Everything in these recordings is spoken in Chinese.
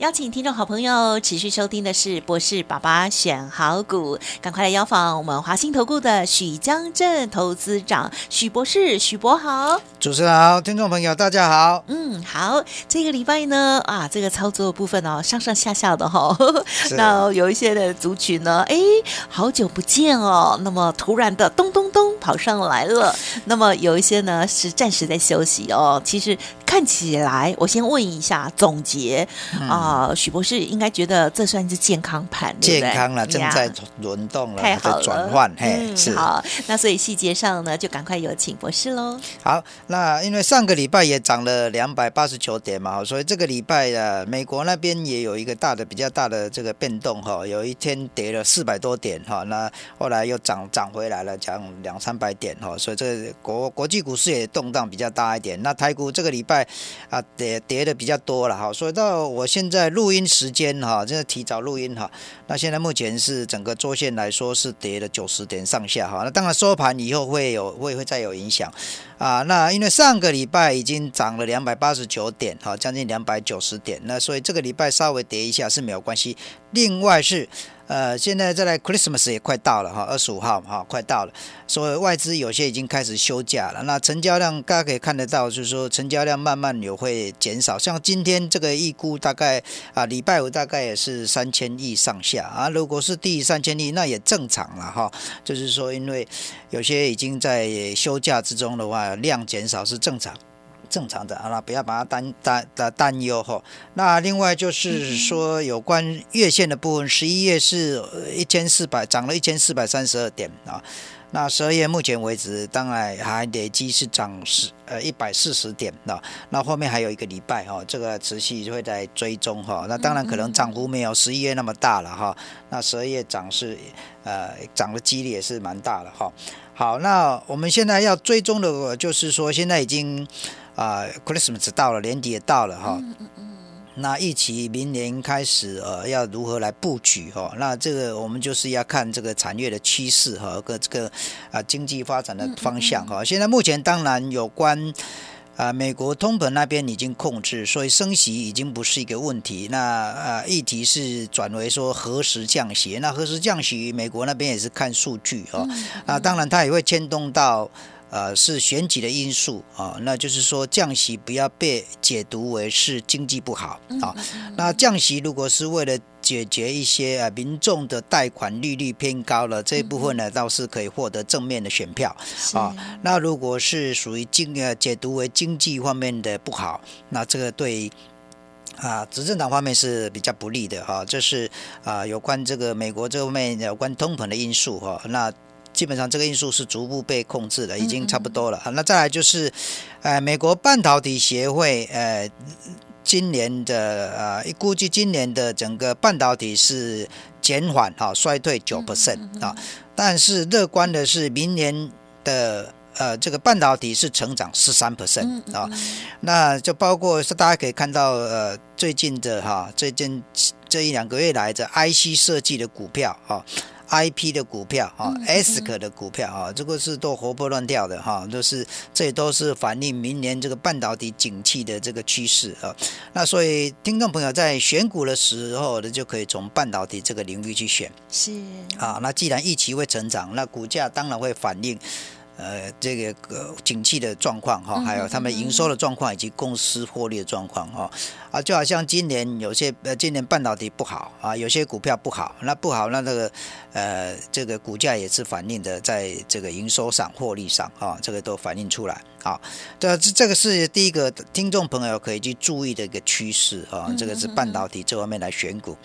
邀请听众好朋友持续收听的是博士爸爸选好股，赶快来邀访我们华兴投顾的许江镇投资长许博士，许博好，主持人好，听众朋友大家好。嗯，好，这个礼拜呢，啊，这个操作部分哦，上上下下的哈，那有一些的族群呢，哎，好久不见哦，那么突然的咚咚咚跑上来了，那么有一些呢是暂时在休息哦，其实看起来，我先问一下总结啊。啊，许博士应该觉得这算是健康盘，健康了，正在轮动了，太好了，转换，嘿，是好。那所以细节上呢，就赶快有请博士喽。好，那因为上个礼拜也涨了两百八十九点嘛，所以这个礼拜啊，美国那边也有一个大的、比较大的这个变动哈。有一天跌了四百多点哈，那后来又涨涨回来了，涨两三百点哈。所以这个国国际股市也动荡比较大一点。那台股这个礼拜啊，跌跌的比较多了哈。所以到我现在。录音时间哈，这是提早录音哈。那现在目前是整个周线来说是跌了九十点上下哈。那当然收盘以后会有会会再有影响啊。那因为上个礼拜已经涨了两百八十九点哈，将近两百九十点，那所以这个礼拜稍微跌一下是没有关系。另外是。呃，现在再来 Christmas 也快到了哈，二十五号哈，快到了，所以外资有些已经开始休假了。那成交量大家可以看得到，就是说成交量慢慢有会减少。像今天这个预估大概啊，礼拜五大概也是三千亿上下啊。如果是低于三千亿，那也正常了哈。就是说，因为有些已经在休假之中的话，量减少是正常。正常的，好了，不要把它担担的担忧哈。那另外就是说，有关月线的部分，十一月是一千四百，涨了一千四百三十二点啊。那十二月目前为止，当然还累积是涨十呃一百四十点啊。那后面还有一个礼拜哈，这个持续会在追踪哈。那当然可能涨幅没有十一月那么大了哈。那十二月涨是呃涨的几率也是蛮大的哈。好，那我们现在要追踪的，就是说现在已经。啊，Christmas 到了，年底也到了哈。嗯嗯嗯。那一起明年开始呃，要如何来布局哈？那这个我们就是要看这个产业的趋势和个这个啊经济发展的方向哈。现在目前当然有关啊，美国通膨那边已经控制，所以升息已经不是一个问题。那啊，议题是转为说何时降息？那何时降息？美国那边也是看数据哈。那当然它也会牵动到。呃，是选举的因素啊，那就是说降息不要被解读为是经济不好啊。那降息如果是为了解决一些呃民众的贷款利率偏高了这一部分呢，倒是可以获得正面的选票啊。那如果是属于经呃解读为经济方面的不好，那这个对啊执政党方面是比较不利的哈。这是啊有关这个美国这方面有关通膨的因素哈。那基本上这个因素是逐步被控制的，已经差不多了。那再来就是，呃，美国半导体协会，呃，今年的呃，估计今年的整个半导体是减缓哈，衰退九 percent 啊。但是乐观的是，明年的呃，这个半导体是成长十三 percent 啊。那就包括是大家可以看到，呃，最近的哈，最近这一两个月来的 IC 设计的股票哈。I P 的股票啊，S K 的股票啊，这个是都活泼乱跳的哈，都是这都是反映明年这个半导体景气的这个趋势啊。那所以听众朋友在选股的时候呢，就可以从半导体这个领域去选。是啊，那既然预期会成长，那股价当然会反映。呃，这个呃景气的状况哈，还有他们营收的状况以及公司获利的状况哈，啊，就好像今年有些呃，今年半导体不好啊，有些股票不好，那不好，那这个呃，这个股价也是反映的在这个营收上、获利上啊，这个都反映出来。好，这这这个是第一个听众朋友可以去注意的一个趋势啊，这个是半导体这方面来选股。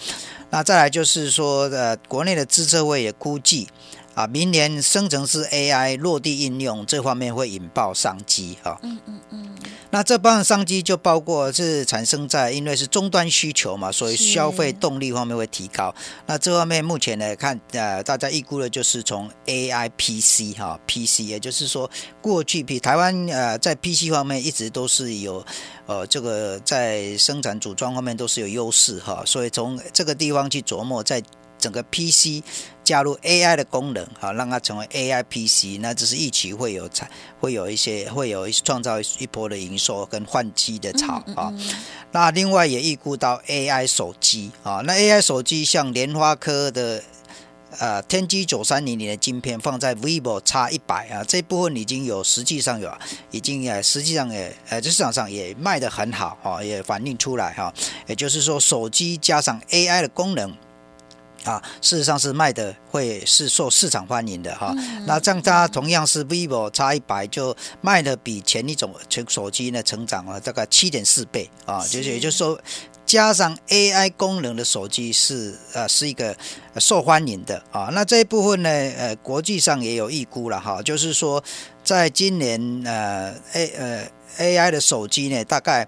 那再来就是说，呃，国内的资策会也估计。啊，明年生成式 AI 落地应用这方面会引爆商机啊。嗯嗯嗯。那这帮的商机就包括是产生在因为是终端需求嘛，所以消费动力方面会提高。那这方面目前来看，呃，大家预估的就是从 AI PC 哈 PC，也就是说过去比台湾呃在 PC 方面一直都是有呃这个在生产组装方面都是有优势哈，所以从这个地方去琢磨在。整个 PC 加入 AI 的功能，好让它成为 AI PC，那只是一起会有产，会有一些会有一创造一波的营收跟换机的潮啊。那另外也预估到 AI 手机啊，那 AI 手机像联发科的呃天玑九三零零的晶片放在 vivo X 一百啊，这部分已经有实际上有已经呃实际上也呃市场上也卖得很好啊，也反映出来哈，也就是说手机加上 AI 的功能。啊，事实上是卖的会是受市场欢迎的哈。那这样它同样是 vivo X 一百就卖的比前一种全手机呢成长了大概七点四倍啊，就是也就是说加上 AI 功能的手机是呃是一个受欢迎的啊。那这一部分呢呃国际上也有预估了哈，就是说在今年呃 A 呃 AI 的手机呢大概。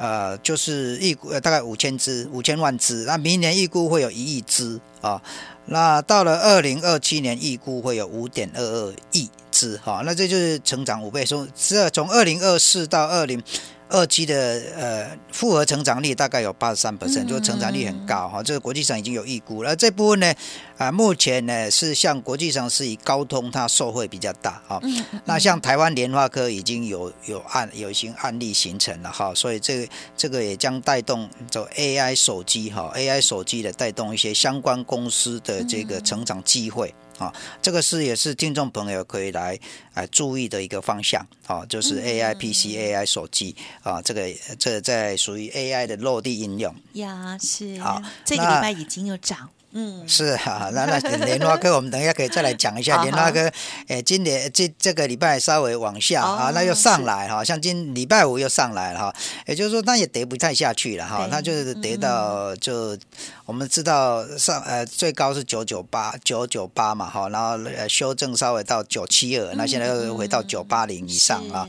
呃，就是预估呃大概五千只，五千万只，那明年预估会有一亿只啊，那到了二零二七年预估会有五点二二亿只哈，那这就是成长五倍，从这从二零二四到二零。二期的呃复合成长率大概有八十三 percent，就成长率很高哈。这个国际上已经有预估了。这部分呢啊，目前呢是像国际上是以高通它受惠比较大哈。那像台湾联发科已经有有案有一些案例形成了哈，所以这个这个也将带动走 AI 手机哈，AI 手机的带动一些相关公司的这个成长机会。啊，这个是也是听众朋友可以来啊注意的一个方向啊，就是 A I P C A I 手机啊，这个这在属于 A I 的落地应用呀，是好，这个礼拜已经有涨。嗯，是哈，那那莲花科，我们等一下可以再来讲一下 莲花科。诶，今年这这个礼拜稍微往下啊，那又上来哈，像今礼拜五又上来了哈，也就是说，那也跌不太下去了哈，那就是跌到就我们知道上呃最高是九九八九九八嘛哈，然后呃修正稍微到九七二，那现在又回到九八零以上啊，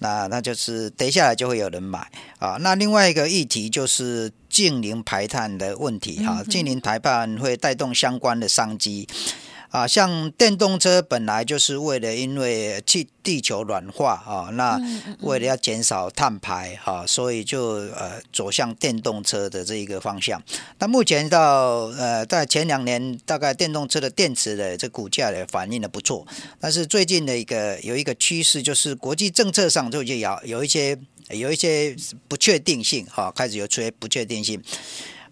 那那就是跌下来就会有人买啊。那另外一个议题就是。近零排碳的问题哈，近零排碳会带动相关的商机啊，像电动车本来就是为了因为地地球暖化啊，那为了要减少碳排哈，所以就呃走向电动车的这一个方向。那目前到呃在前两年，大概电动车的电池的这股价的反应的不错，但是最近的一个有一个趋势，就是国际政策上就就有有一些。有一些不确定性，哈，开始有出现不确定性，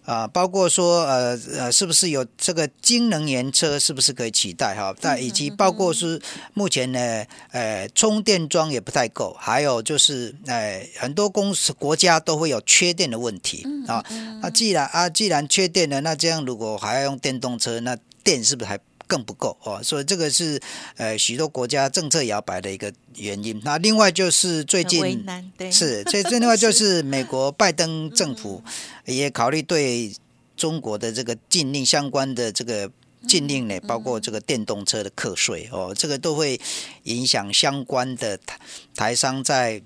啊，包括说，呃呃，是不是有这个新能源车是不是可以取代，哈，但以及包括是目前呢，呃，充电桩也不太够，还有就是，呃，很多公司国家都会有缺电的问题，啊，那既然啊，既然缺电了，那这样如果还要用电动车，那电是不是还？更不够哦，所以这个是呃许多国家政策摇摆的一个原因。那另外就是最近是，所以另外就是 美国拜登政府也考虑对中国的这个禁令相关的这个禁令呢，包括这个电动车的课税哦，这个都会影响相关的台台商在。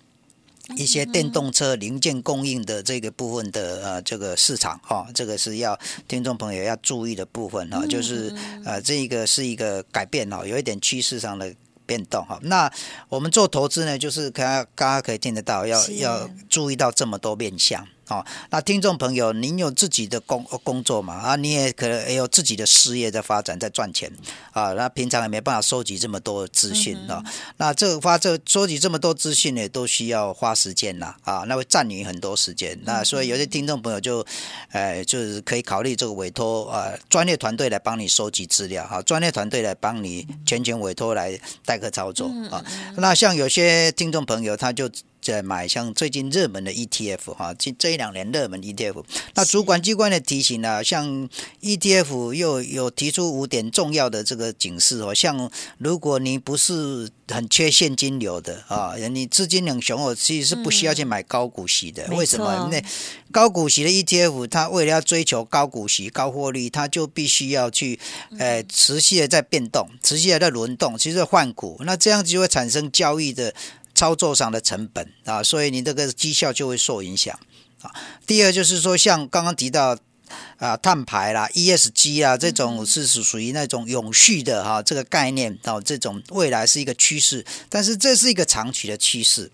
一些电动车零件供应的这个部分的呃这个市场哈，这个是要听众朋友要注意的部分哈，就是呃这个是一个改变哈，有一点趋势上的变动哈。那我们做投资呢，就是刚刚刚可以听得到，要要注意到这么多面向。哦，那听众朋友，您有自己的工工作嘛？啊，你也可能也有自己的事业在发展，在赚钱啊。那平常也没办法收集这么多资讯啊。那这个发这收集这么多资讯呢，都需要花时间呐啊，那会占你很多时间。那所以有些听众朋友就，呃，就是可以考虑这个委托啊，专业团队来帮你收集资料哈，专业团队来帮你全权委托来代客操作啊。那像有些听众朋友他就。在买像最近热门的 ETF 哈，这这一两年热门 ETF，那主管机关的提醒呢，像 ETF 又有提出五点重要的这个警示哦，像如果你不是很缺现金流的啊，你资金很雄厚，其实是不需要去买高股息的。为什么？那高股息的 ETF，它为了要追求高股息、高获利，它就必须要去呃持续的在变动，持续的在轮动，其实换股，那这样就会产生交易的。操作上的成本啊，所以你这个绩效就会受影响啊。第二就是说，像刚刚提到啊，碳排啦、ESG 啊这种是属于那种永续的哈这个概念啊，这种未来是一个趋势，但是这是一个长期的趋势。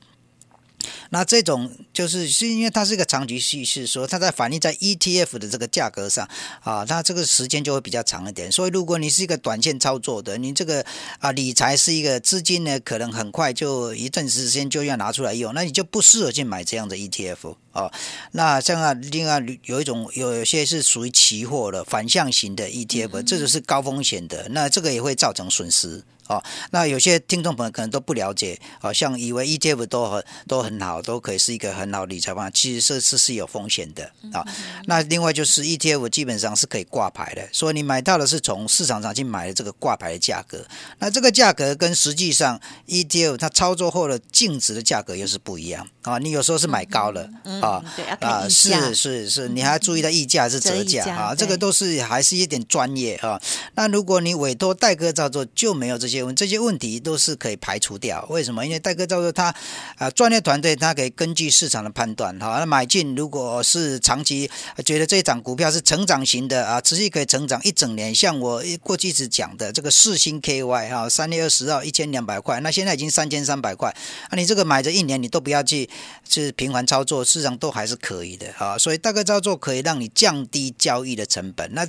那这种就是是因为它是一个长期趋势，说它在反映在 ETF 的这个价格上啊，它这个时间就会比较长一点。所以如果你是一个短线操作的，你这个啊理财是一个资金呢，可能很快就一阵时间就要拿出来用，那你就不适合去买这样的 ETF 啊。那像啊，另外有一种有有些是属于期货的反向型的 ETF，这就是高风险的，那这个也会造成损失。哦，那有些听众朋友可能都不了解，哦，像以为 ETF 都很都很好，都可以是一个很好理财方案，其实这是是有风险的啊。那另外就是 ETF 基本上是可以挂牌的，所以你买到的是从市场上去买的这个挂牌的价格，那这个价格跟实际上 ETF 它操作后的净值的价格又是不一样啊。你有时候是买高了啊，啊，是是是，你还要注意到溢价是折价啊，这个都是还是一点专业啊。那如果你委托代客操作，就没有这些。这些问题都是可以排除掉，为什么？因为代客操作他啊，专业团队他可以根据市场的判断，哈，那买进如果是长期觉得这一张股票是成长型的啊，持续可以成长一整年，像我过去一直讲的这个四星 KY 哈，三月二十号一千两百块，那现在已经三千三百块，啊，你这个买着一年你都不要去是频繁操作，市场都还是可以的啊，所以大哥操作可以让你降低交易的成本，那。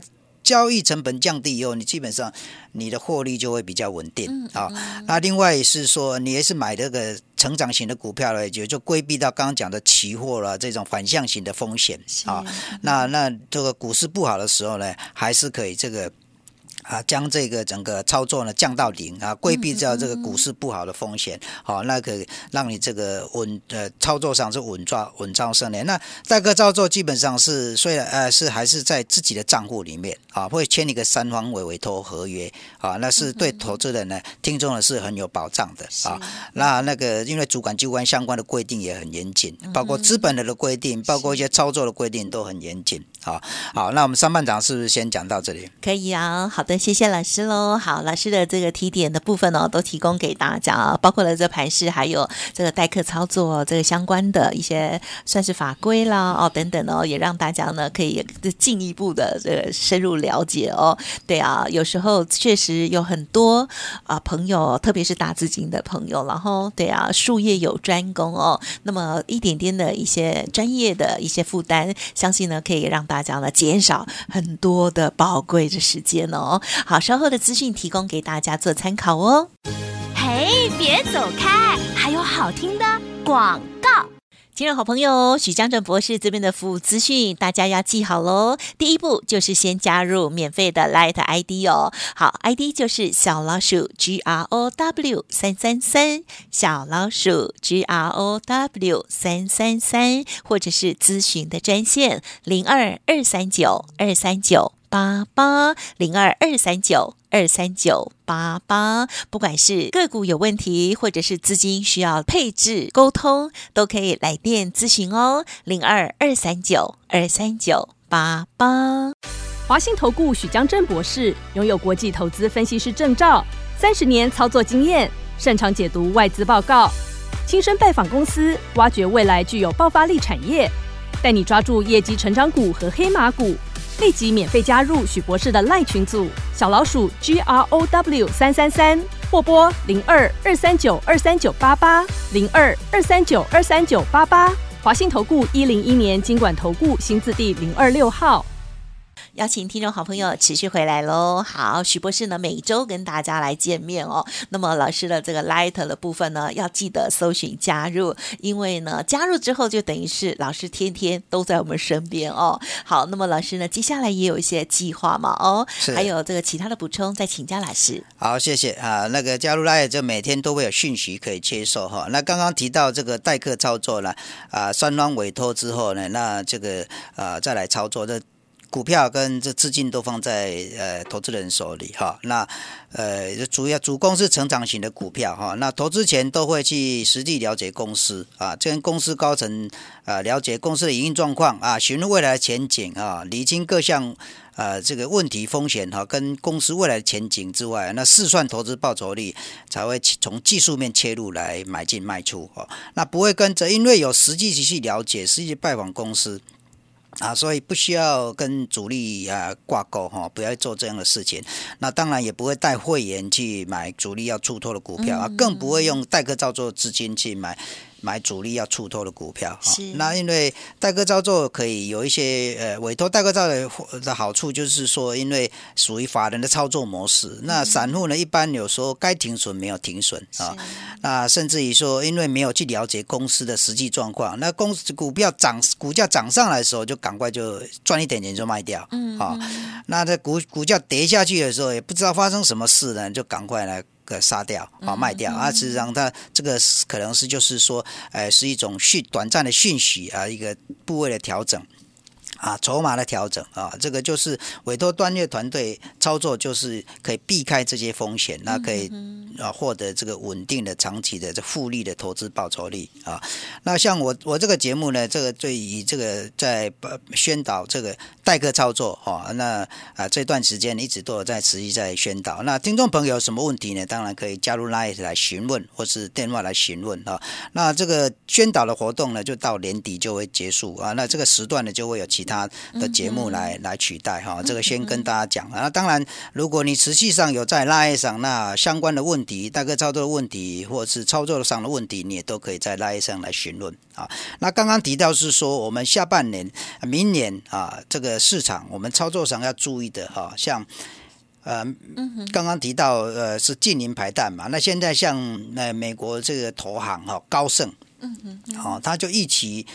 交易成本降低以后，你基本上你的获利就会比较稳定啊。那另外是说，你也是买这个成长型的股票了，也就规避到刚刚讲的期货了这种反向型的风险啊。那那这个股市不好的时候呢，还是可以这个。啊，将这个整个操作呢降到零啊，规避掉这个股市不好的风险，好，那个让你这个稳呃操作上是稳抓稳操胜连。那代客操作基本上是虽然呃是还是在自己的账户里面啊，会签一个三方委委托合约啊，那是对投资人呢听众呢是很有保障的啊。那那个因为主管机关相关的规定也很严谨，包括资本的的规定，包括一些操作的规定都很严谨。好，好，那我们上半场是不是先讲到这里？可以啊，好的，谢谢老师喽。好，老师的这个提点的部分呢，都提供给大家啊，包括了这盘势，还有这个代客操作这个相关的一些算是法规啦哦等等哦，也让大家呢可以进一步的这个深入了解哦。对啊，有时候确实有很多啊朋友，特别是大资金的朋友，然后对啊，术业有专攻哦，那么一点点的一些专业的一些负担，相信呢可以让。大家呢，减少很多的宝贵的时间哦。好，稍后的资讯提供给大家做参考哦。嘿，别走开，还有好听的广听众好朋友，许江正博士这边的服务资讯，大家要记好喽。第一步就是先加入免费的 Light ID 哦。好，ID 就是小老鼠 G R O W 三三三，小老鼠 G R O W 三三三，或者是咨询的专线零二二三九二三九。八八零二二三九二三九八八，不管是个股有问题，或者是资金需要配置沟通，都可以来电咨询哦。零二二三九二三九八八，华信投顾许江正博士拥有国际投资分析师证照，三十年操作经验，擅长解读外资报告，亲身拜访公司，挖掘未来具有爆发力产业，带你抓住业绩成长股和黑马股。立即免费加入许博士的赖群组，小老鼠 G R O W 三三三，或拨零二二三九二三九八八零二二三九二三九八八。华信投顾一零一年经管投顾新字第零二六号。邀请听众好朋友持续回来喽。好，许博士呢每周跟大家来见面哦。那么老师的这个 Light 的部分呢，要记得搜寻加入，因为呢加入之后就等于是老师天天都在我们身边哦。好，那么老师呢接下来也有一些计划嘛哦，还有这个其他的补充，再请教老师。好，谢谢啊。那个加入 Light 就每天都会有讯息可以接受哈。那刚刚提到这个代客操作了啊，双方委托之后呢，那这个啊再来操作这。股票跟这资金都放在呃投资人手里哈，那呃主要主攻是成长型的股票哈，那投资前都会去实地了解公司啊，跟公司高层啊了解公司的营运状况啊，询问未来前景啊，理清各项呃这个问题风险哈，跟公司未来的前景之外，那试算投资报酬率才会从技术面切入来买进卖出哦，那不会跟着，因为有实际去了解，实际拜访公司。啊，所以不需要跟主力啊挂钩哈，不要做这样的事情。那当然也不会带会员去买主力要出脱的股票啊，更不会用代客操作资金去买。买主力要出脱的股票，那因为代客操作可以有一些呃委托代客操的的好处，就是说因为属于法人的操作模式，那散户呢一般有时候该停损没有停损啊，那甚至于说因为没有去了解公司的实际状况，那公司股票涨股价涨上来的时候就赶快就赚一点钱就卖掉，嗯，好，那在股股价跌下去的时候也不知道发生什么事呢，就赶快来。个杀掉啊，卖掉啊，实际上它这个可能是就是说，呃，是一种讯短暂的讯息啊，一个部位的调整。啊，筹码的调整啊，这个就是委托专业团队操作，就是可以避开这些风险，那可以啊获得这个稳定的长期的这复利的投资报酬率啊。那像我我这个节目呢，这个对于这个在宣导这个代客操作哈，那啊这段时间一直都有在持续在宣导。那听众朋友有什么问题呢？当然可以加入 Line 来询问，或是电话来询问啊。那这个宣导的活动呢，就到年底就会结束啊。那这个时段呢，就会有其他。他的节目来来取代哈，这个先跟大家讲啊。当然，如果你实际上有在拉一上那相关的问题，大概操作的问题，或者是操作上的问题，你也都可以在拉一上来询问啊。那刚刚提到是说，我们下半年、明年啊，这个市场我们操作上要注意的哈，像呃，刚刚提到呃是近邻排弹嘛，那现在像呃美国这个投行哈高盛，嗯哼，好，他就一起。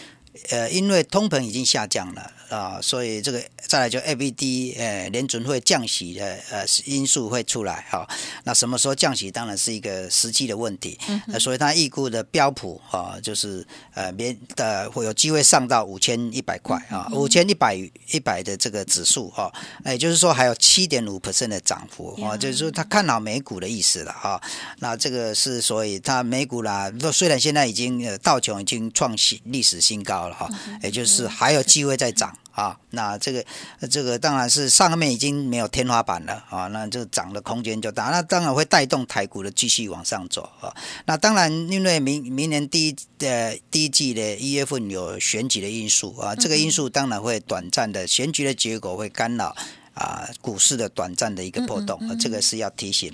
呃，因为通膨已经下降了啊，所以这个再来就 A B D 呃联准会降息的呃因素会出来哈。那什么时候降息，当然是一个实际的问题。嗯。所以它预估的标普啊，就是呃免的会有机会上到五千一百块啊，五千一百一百的这个指数哈。那也就是说还有七点五 percent 的涨幅啊，就是说他看好美股的意思了哈。那这个是所以他美股啦，虽然现在已经呃道琼已经创新历史新高。了哈，也就是还有机会再涨啊。那这个这个当然是上面已经没有天花板了啊，那这个涨的空间就大。那当然会带动台股的继续往上走啊。那当然，因为明明年第一呃第一季的一月份有选举的因素啊，这个因素当然会短暂的选举的结果会干扰啊股市的短暂的一个波动啊，这个是要提醒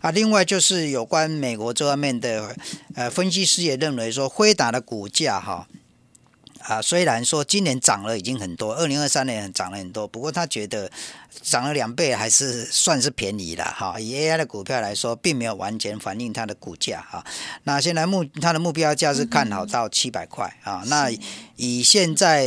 啊。另外就是有关美国这方面的呃分析师也认为说，辉达的股价哈。啊，虽然说今年涨了已经很多，二零二三年涨了很多，不过他觉得涨了两倍还是算是便宜了哈。以 AI 的股票来说，并没有完全反映它的股价哈。那现在目它的目标价是看好到七百块啊。那以现在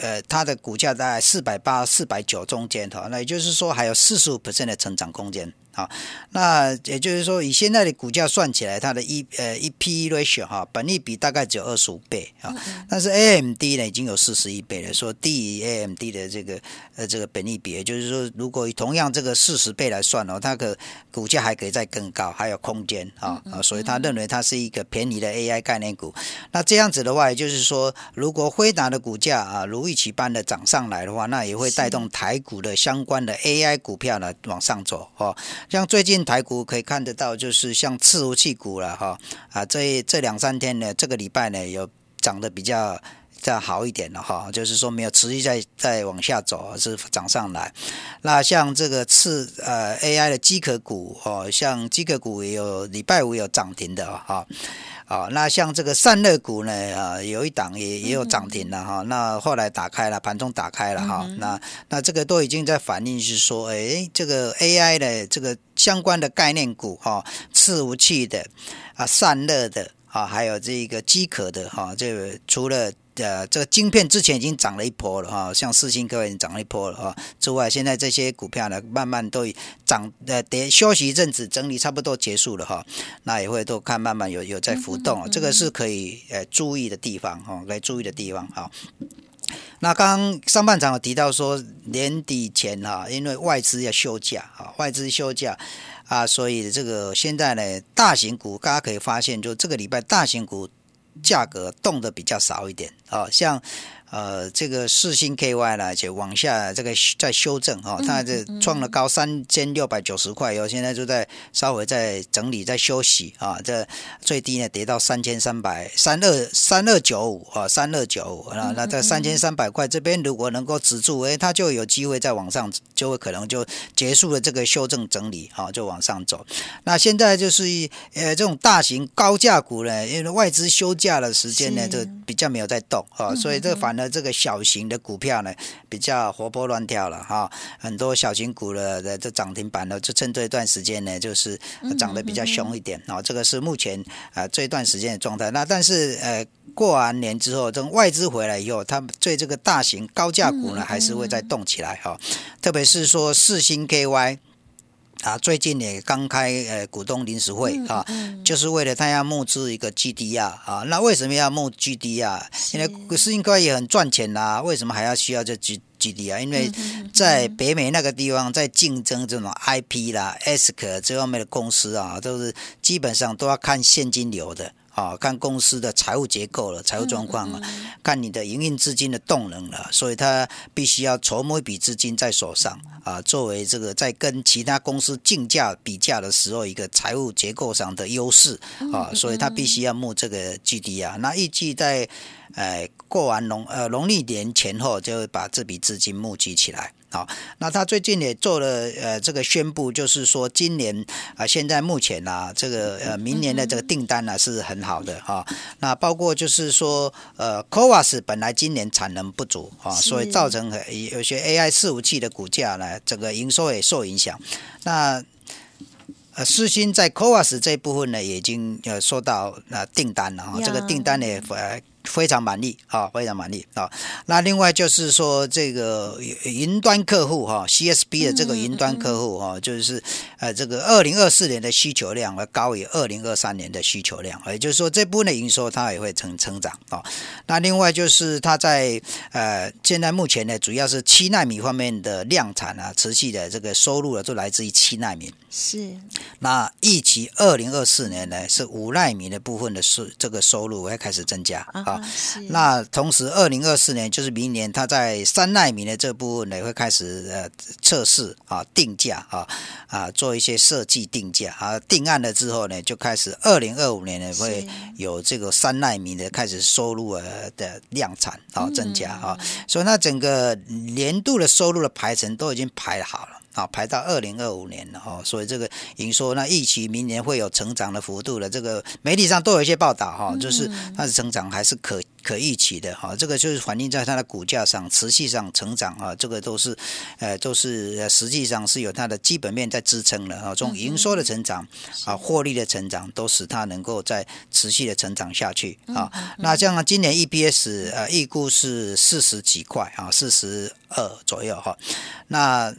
呃它的股价在四百八、四百九中间哈，那也就是说还有四十五的成长空间。好，那也就是说，以现在的股价算起来，它的一呃一 P ratio 哈，本利比大概只有二十五倍啊。但是 AMD 呢，已经有四十一倍了，说低于 AMD 的这个呃这个本利比，也就是说，如果以同样这个四十倍来算哦，它的股价还可以再更高，还有空间啊啊。所以他认为它是一个便宜的 AI 概念股。那这样子的话，也就是说，如果辉达的股价啊如预期般的涨上来的话，那也会带动台股的相关的 AI 股票呢往上走哦。像最近台股可以看得到，就是像伺服器股了哈啊，这这两三天呢，这个礼拜呢有涨得比较再好一点了哈，就是说没有持续在在往下走，是涨上来。那像这个次呃 AI 的机壳股哦，像机壳股也有礼拜五有涨停的哈。啊，那像这个散热股呢，啊，有一档也也有涨停了哈。那后来打开了，盘中打开了哈。那那这个都已经在反映是说，哎，这个 AI 的这个相关的概念股哈，伺服器的啊，散热的啊，还有这个机壳的哈，这个除了。呃，这个晶片之前已经涨了一波了哈，像四星科已经涨了一波了哈。之外，现在这些股票呢，慢慢都涨呃，跌休息一阵子，整理差不多结束了哈。那也会都看慢慢有有在浮动，这个是可以呃注意的地方哈，可以注意的地方哈。那刚刚上半场有提到说年底前哈，因为外资要休假啊，外资休假啊，所以这个现在呢，大型股大家可以发现，就这个礼拜大型股价格动的比较少一点啊，像。呃，这个四星 KY 呢，就往下这个在修正哈，它这创了高三千六百九十块，以后现在就在稍微在整理，在休息啊。这最低呢跌到三千三百三二三二九五啊，三二九五啊。那这三千三百块这边如果能够止住，哎，它就有机会再往上，就会可能就结束了这个修正整理啊，就往上走。那现在就是呃这种大型高价股呢，因为外资休假的时间呢，就比较没有在动啊，所以这反。那这个小型的股票呢，比较活泼乱跳了哈，很多小型股的的这涨停板呢，就趁这一段时间呢，就是涨得比较凶一点啊。这个是目前啊这一段时间的状态。那但是呃过完年之后，等外资回来以后，他们对这个大型高价股呢，还是会再动起来哈。特别是说四星 KY。啊，最近也刚开呃股东临时会啊，就是为了他要募资一个 GDR 啊，那为什么要募 GDR？？因为世应该也很赚钱啦，为什么还要需要这 G G D 啊？因为在北美那个地方，在竞争这种 IP 啦、ESK 这方面的公司啊，都是基本上都要看现金流的。啊，看公司的财务结构了，财务状况啊，看你的营运资金的动能了，所以他必须要筹募一笔资金在手上啊，作为这个在跟其他公司竞价比价的时候一个财务结构上的优势啊，所以他必须要募这个 GD 啊，那预计在。哎，过完农呃农历年前后，就会把这笔资金募集起来。好，那他最近也做了呃这个宣布，就是说今年啊，现在目前呢，这个呃明年的这个订单呢是很好的哈。那包括就是说呃 c o v a s 本来今年产能不足啊，所以造成有些 AI 伺服器的股价呢，整个营收也受影响。那呃，四星在 c o v a s 这一部分呢，已经呃收到呃订单了哈，这个订单呢呃。非常满意啊，非常满意啊。那另外就是说，这个云端客户哈，CSP 的这个云端客户哈，就是呃，这个二零二四年的需求量会高于二零二三年的需求量，也就是说，这部分的营收它也会成成长啊。那另外就是它在呃，现在目前呢，主要是七纳米方面的量产啊，持续的这个收入呢，都来自于七纳米。是。那预期二零二四年呢，是五纳米的部分的收这个收入会开始增加啊。那同时，二零二四年就是明年，它在三纳米的这部分呢，会开始呃测试啊，定价啊啊，做一些设计定价啊，定案了之后呢，就开始二零二五年呢会有这个三纳米的开始收入呃的量产啊增加啊，所以那整个年度的收入的排程都已经排好了。啊，排到二零二五年了哈，所以这个营收那预期明年会有成长的幅度的，这个媒体上都有一些报道哈，就是它的成长还是可可预期的哈，这个就是反映在它的股价上持续上成长啊，这个都是呃都是实际上是有它的基本面在支撑的哈，从营收的成长啊，获利的成长都使它能够在持续的成长下去啊。那像今年 EPS 呃预估是四十几块啊，四十二左右哈，那。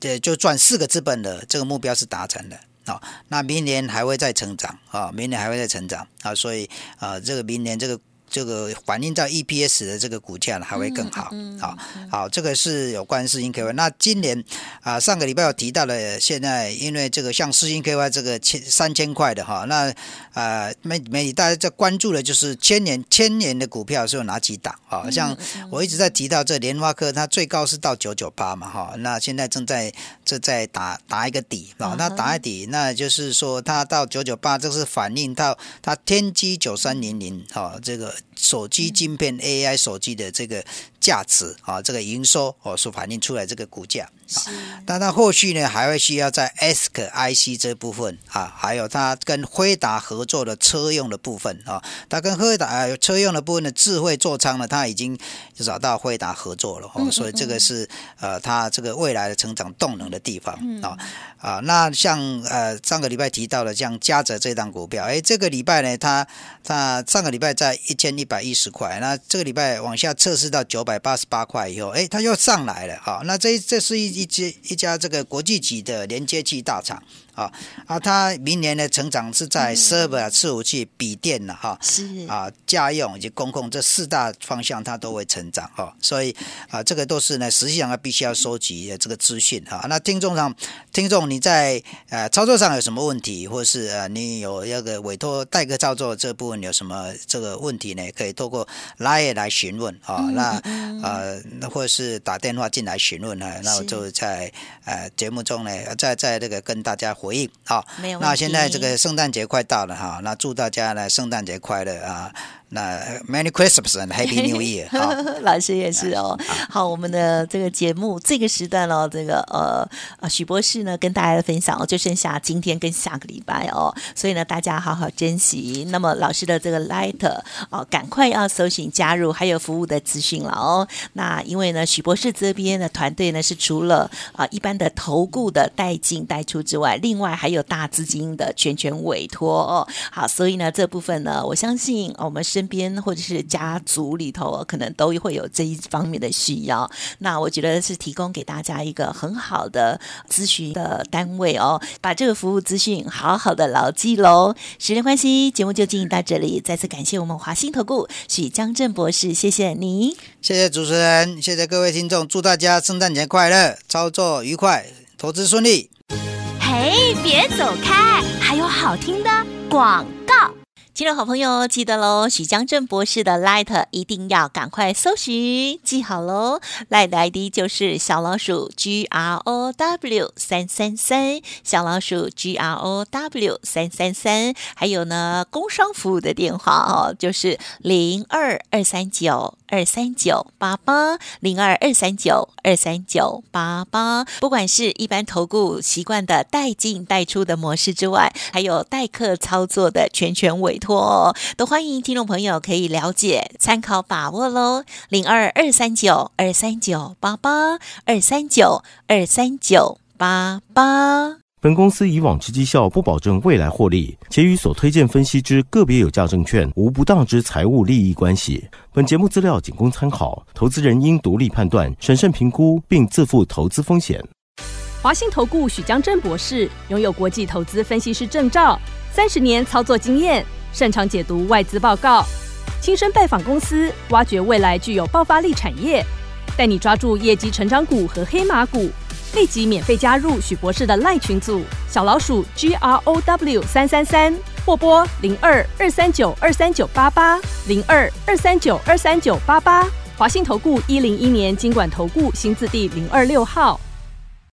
这，就赚四个资本的这个目标是达成的啊。那明年还会再成长啊，明年还会再成长啊，所以啊，这个明年这个。这个反映在 EPS 的这个股价呢，还会更好。好，好，这个是有关四星 KY。那今年啊，上个礼拜有提到了，现在因为这个像四星 KY 这个千三千块的哈，那啊媒媒体大家在关注的就是千年千年的股票是有哪几档啊？像我一直在提到这莲花科，它最高是到九九八嘛哈，那现在正在正在打打一个底啊，那打一底，那就是说它到九九八，这是反映到它天玑九三零零哈这个。手机晶片 AI 手机的这个价值啊，这个营收哦，所反映出来这个股价。啊，但它后续呢还会需要在 ASIC IC 这部分啊，还有它跟辉达合作的车用的部分啊，它跟辉达车用的部分的智慧座舱呢，它已经找到辉达合作了哦，所以这个是呃，它这个未来的成长动能的地方啊啊，那像呃上个礼拜提到的像嘉泽这档股票，哎，这个礼拜呢，它它上个礼拜在一千一百一十块，那这个礼拜往下测试到九百八十八块以后，哎，它又上来了，好，那这这是一一家一家这个国际级的连接器大厂。啊啊，它明年的成长是在 server 伺服器、笔电了哈，是啊，家用以及公共这四大方向它都会成长哈，所以啊，这个都是呢，实际上它必须要收集这个资讯哈。那听众上，听众你在呃操作上有什么问题，或是呃你有那个委托代客操作这部分有什么这个问题呢？可以透过 Line 来询问啊，那呃或者是打电话进来询问啊，那我就在呃节目中呢，在在这个跟大家回应好，那现在这个圣诞节快到了哈，那祝大家呢圣诞节快乐啊！那 Merry Christmas and Happy New Year！老师也是哦。好，我们的这个节目这个时段哦，这个呃呃许博士呢跟大家分享哦，就剩下今天跟下个礼拜哦，所以呢大家好好珍惜。那么老师的这个 Light 哦，赶快要搜寻加入，还有服务的资讯了哦。那因为呢许博士这边的团队呢是除了啊一般的投顾的带进带出之外，另外还有大资金的全权委托哦。好，所以呢这部分呢，我相信我们是。身边或者是家族里头，可能都会有这一方面的需要。那我觉得是提供给大家一个很好的咨询的单位哦，把这个服务资讯好好的牢记喽。时间关系，节目就进行到这里。再次感谢我们华兴投顾许江正博士，谢谢你，谢谢主持人，谢谢各位听众，祝大家圣诞节快乐，操作愉快，投资顺利。嘿，别走开，还有好听的广告。听众好朋友，记得喽！许江正博士的 Light 一定要赶快搜寻，记好喽！Light 的 ID 就是小老鼠 G R O W 三三三，小老鼠 G R O W 三三三。还有呢，工商服务的电话哦，就是零二二三九二三九八八零二二三九二三九八八。不管是一般投顾习惯的带进带出的模式之外，还有代客操作的全权委托。都欢迎听众朋友可以了解、参考、把握喽。零二二三九二三九八八二三九二三九八八。本公司以往之绩效不保证未来获利，且与所推荐分析之个别有价证券无不当之财务利益关系。本节目资料仅供参考，投资人应独立判断、审慎评估，并自负投资风险。华信投顾许江正博士拥有国际投资分析师证照，三十年操作经验。擅长解读外资报告，亲身拜访公司，挖掘未来具有爆发力产业，带你抓住业绩成长股和黑马股。立即免费加入许博士的赖群组，小老鼠 G R O W 三三三，或拨零二二三九二三九八八零二二三九二三九八八。华信投顾一零一年经管投顾新字第零二六号。